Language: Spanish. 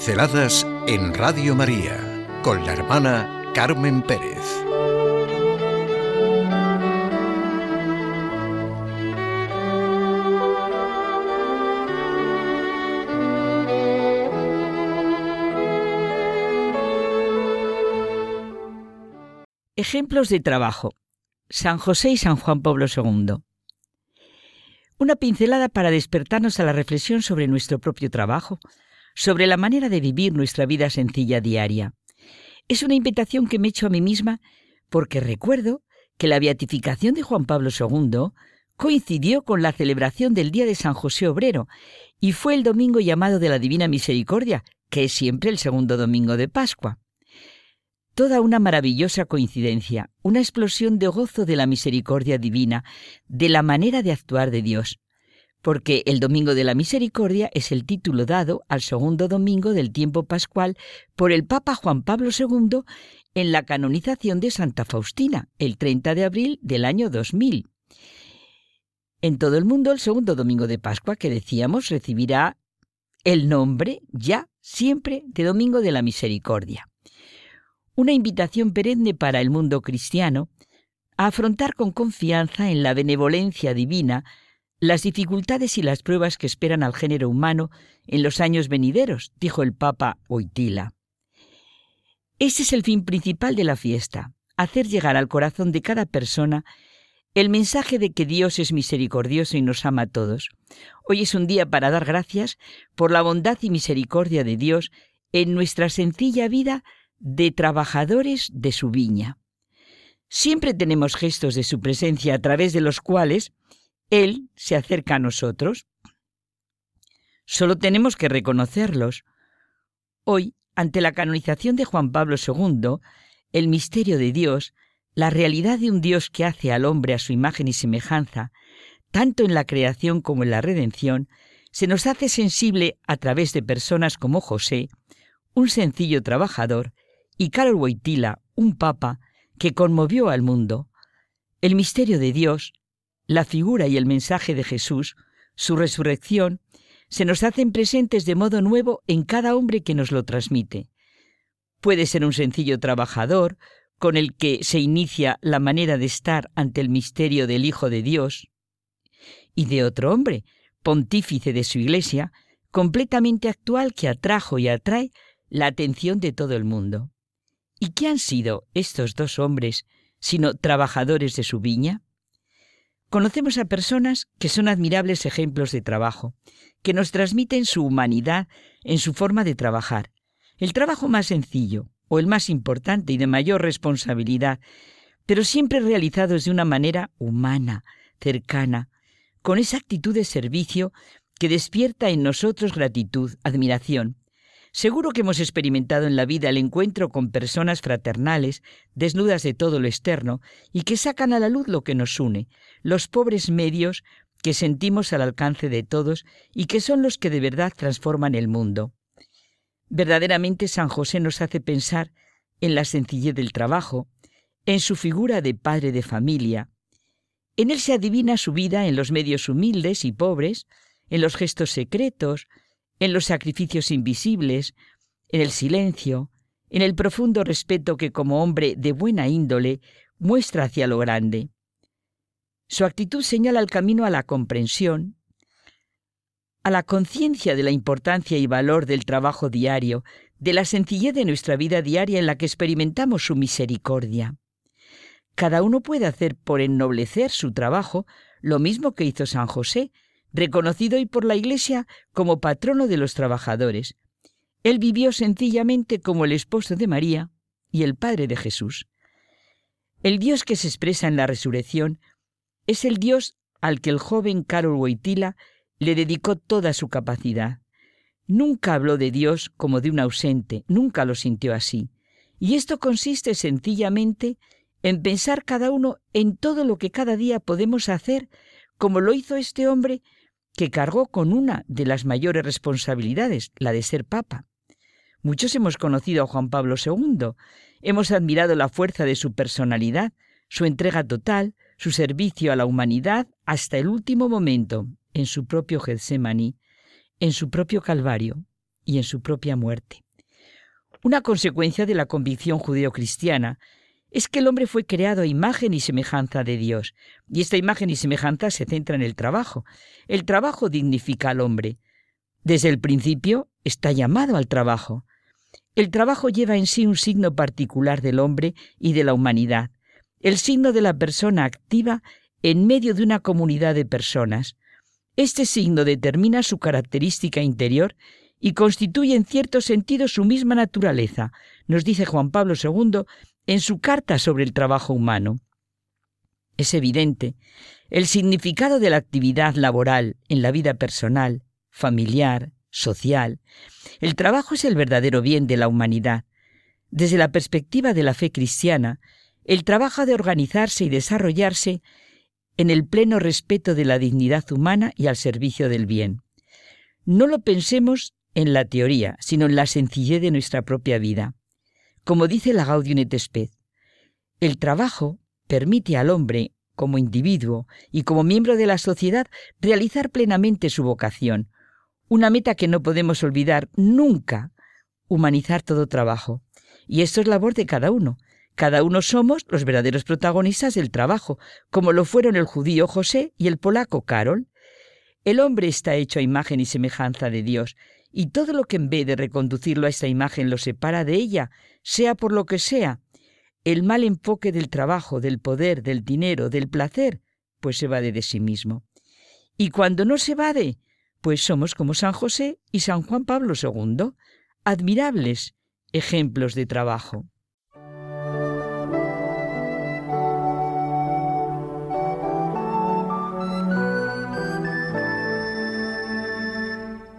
Pinceladas en Radio María con la hermana Carmen Pérez. Ejemplos de trabajo. San José y San Juan Pablo II. Una pincelada para despertarnos a la reflexión sobre nuestro propio trabajo, sobre la manera de vivir nuestra vida sencilla diaria. Es una invitación que me echo a mí misma porque recuerdo que la beatificación de Juan Pablo II coincidió con la celebración del Día de San José Obrero y fue el domingo llamado de la Divina Misericordia, que es siempre el segundo domingo de Pascua. Toda una maravillosa coincidencia, una explosión de gozo de la misericordia divina, de la manera de actuar de Dios porque el Domingo de la Misericordia es el título dado al segundo domingo del tiempo pascual por el Papa Juan Pablo II en la canonización de Santa Faustina, el 30 de abril del año 2000. En todo el mundo, el segundo domingo de Pascua, que decíamos, recibirá el nombre ya siempre de Domingo de la Misericordia. Una invitación perenne para el mundo cristiano a afrontar con confianza en la benevolencia divina las dificultades y las pruebas que esperan al género humano en los años venideros, dijo el Papa Oitila. Ese es el fin principal de la fiesta, hacer llegar al corazón de cada persona el mensaje de que Dios es misericordioso y nos ama a todos. Hoy es un día para dar gracias por la bondad y misericordia de Dios en nuestra sencilla vida de trabajadores de su viña. Siempre tenemos gestos de su presencia a través de los cuales él se acerca a nosotros. Solo tenemos que reconocerlos. Hoy, ante la canonización de Juan Pablo II, el misterio de Dios, la realidad de un Dios que hace al hombre a su imagen y semejanza, tanto en la creación como en la redención, se nos hace sensible a través de personas como José, un sencillo trabajador, y Carol Wojtyla, un papa, que conmovió al mundo. El misterio de Dios, la figura y el mensaje de Jesús, su resurrección, se nos hacen presentes de modo nuevo en cada hombre que nos lo transmite. Puede ser un sencillo trabajador, con el que se inicia la manera de estar ante el misterio del Hijo de Dios, y de otro hombre, pontífice de su Iglesia, completamente actual que atrajo y atrae la atención de todo el mundo. ¿Y qué han sido estos dos hombres sino trabajadores de su viña? Conocemos a personas que son admirables ejemplos de trabajo, que nos transmiten su humanidad en su forma de trabajar. El trabajo más sencillo, o el más importante y de mayor responsabilidad, pero siempre realizados de una manera humana, cercana, con esa actitud de servicio que despierta en nosotros gratitud, admiración, Seguro que hemos experimentado en la vida el encuentro con personas fraternales, desnudas de todo lo externo, y que sacan a la luz lo que nos une, los pobres medios que sentimos al alcance de todos y que son los que de verdad transforman el mundo. Verdaderamente San José nos hace pensar en la sencillez del trabajo, en su figura de padre de familia. En él se adivina su vida en los medios humildes y pobres, en los gestos secretos, en los sacrificios invisibles, en el silencio, en el profundo respeto que como hombre de buena índole muestra hacia lo grande. Su actitud señala el camino a la comprensión, a la conciencia de la importancia y valor del trabajo diario, de la sencillez de nuestra vida diaria en la que experimentamos su misericordia. Cada uno puede hacer por ennoblecer su trabajo lo mismo que hizo San José, reconocido hoy por la Iglesia como patrono de los trabajadores. Él vivió sencillamente como el esposo de María y el Padre de Jesús. El Dios que se expresa en la resurrección es el Dios al que el joven Carol Wojtyla le dedicó toda su capacidad. Nunca habló de Dios como de un ausente, nunca lo sintió así. Y esto consiste sencillamente en pensar cada uno en todo lo que cada día podemos hacer, como lo hizo este hombre que cargó con una de las mayores responsabilidades, la de ser papa. Muchos hemos conocido a Juan Pablo II, hemos admirado la fuerza de su personalidad, su entrega total, su servicio a la humanidad hasta el último momento, en su propio Getsemaní, en su propio Calvario. y en su propia muerte. Una consecuencia de la convicción judeocristiana es que el hombre fue creado a imagen y semejanza de Dios, y esta imagen y semejanza se centra en el trabajo. El trabajo dignifica al hombre. Desde el principio está llamado al trabajo. El trabajo lleva en sí un signo particular del hombre y de la humanidad, el signo de la persona activa en medio de una comunidad de personas. Este signo determina su característica interior y constituye en cierto sentido su misma naturaleza, nos dice Juan Pablo II en su carta sobre el trabajo humano. Es evidente, el significado de la actividad laboral en la vida personal, familiar, social. El trabajo es el verdadero bien de la humanidad. Desde la perspectiva de la fe cristiana, el trabajo ha de organizarse y desarrollarse en el pleno respeto de la dignidad humana y al servicio del bien. No lo pensemos en la teoría, sino en la sencillez de nuestra propia vida. Como dice la Gaudium et el trabajo permite al hombre, como individuo y como miembro de la sociedad, realizar plenamente su vocación, una meta que no podemos olvidar nunca, humanizar todo trabajo. Y esto es labor de cada uno. Cada uno somos los verdaderos protagonistas del trabajo, como lo fueron el judío José y el polaco Carol. El hombre está hecho a imagen y semejanza de Dios, y todo lo que en vez de reconducirlo a esta imagen lo separa de ella, sea por lo que sea, el mal enfoque del trabajo, del poder, del dinero, del placer, pues se evade de sí mismo. Y cuando no se evade, pues somos como San José y San Juan Pablo II, admirables ejemplos de trabajo.